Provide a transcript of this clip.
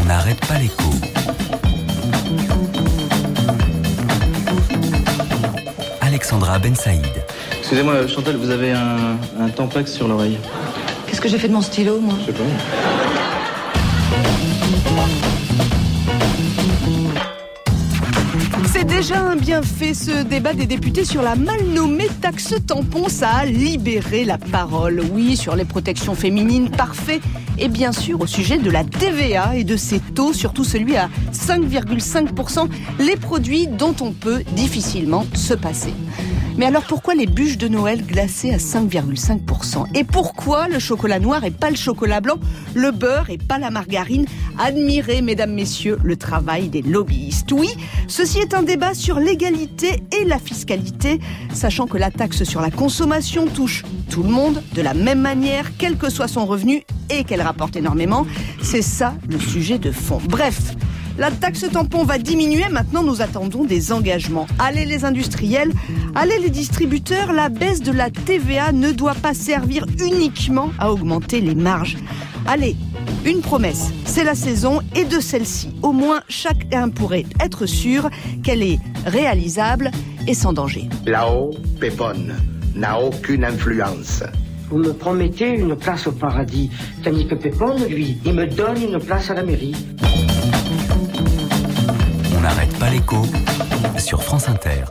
on n'arrête pas l'écho. Alexandra Ben Saïd. Excusez-moi, Chantal, vous avez un, un sur l'oreille. Qu'est-ce que j'ai fait de mon stylo, moi? Je sais pas. Déjà un bienfait ce débat des députés sur la mal nommée taxe tampon. Ça a libéré la parole. Oui, sur les protections féminines, parfait. Et bien sûr au sujet de la TVA et de ses taux, surtout celui à 5,5%, les produits dont on peut difficilement se passer. Mais alors pourquoi les bûches de Noël glacées à 5,5% Et pourquoi le chocolat noir et pas le chocolat blanc, le beurre et pas la margarine Admirez, mesdames, messieurs, le travail des lobbyistes. Oui, ceci est un débat sur l'égalité et la fiscalité, sachant que la taxe sur la consommation touche tout le monde de la même manière, quel que soit son revenu et qu'elle rapporte énormément. C'est ça le sujet de fond. Bref. La taxe tampon va diminuer, maintenant nous attendons des engagements. Allez les industriels, allez les distributeurs, la baisse de la TVA ne doit pas servir uniquement à augmenter les marges. Allez, une promesse, c'est la saison et de celle-ci, au moins chacun pourrait être sûr qu'elle est réalisable et sans danger. Là-haut, Pépone n'a aucune influence. Vous me promettez une place au paradis, tandis que Pépone, lui, il me donne une place à la mairie. Pas l'écho sur France Inter.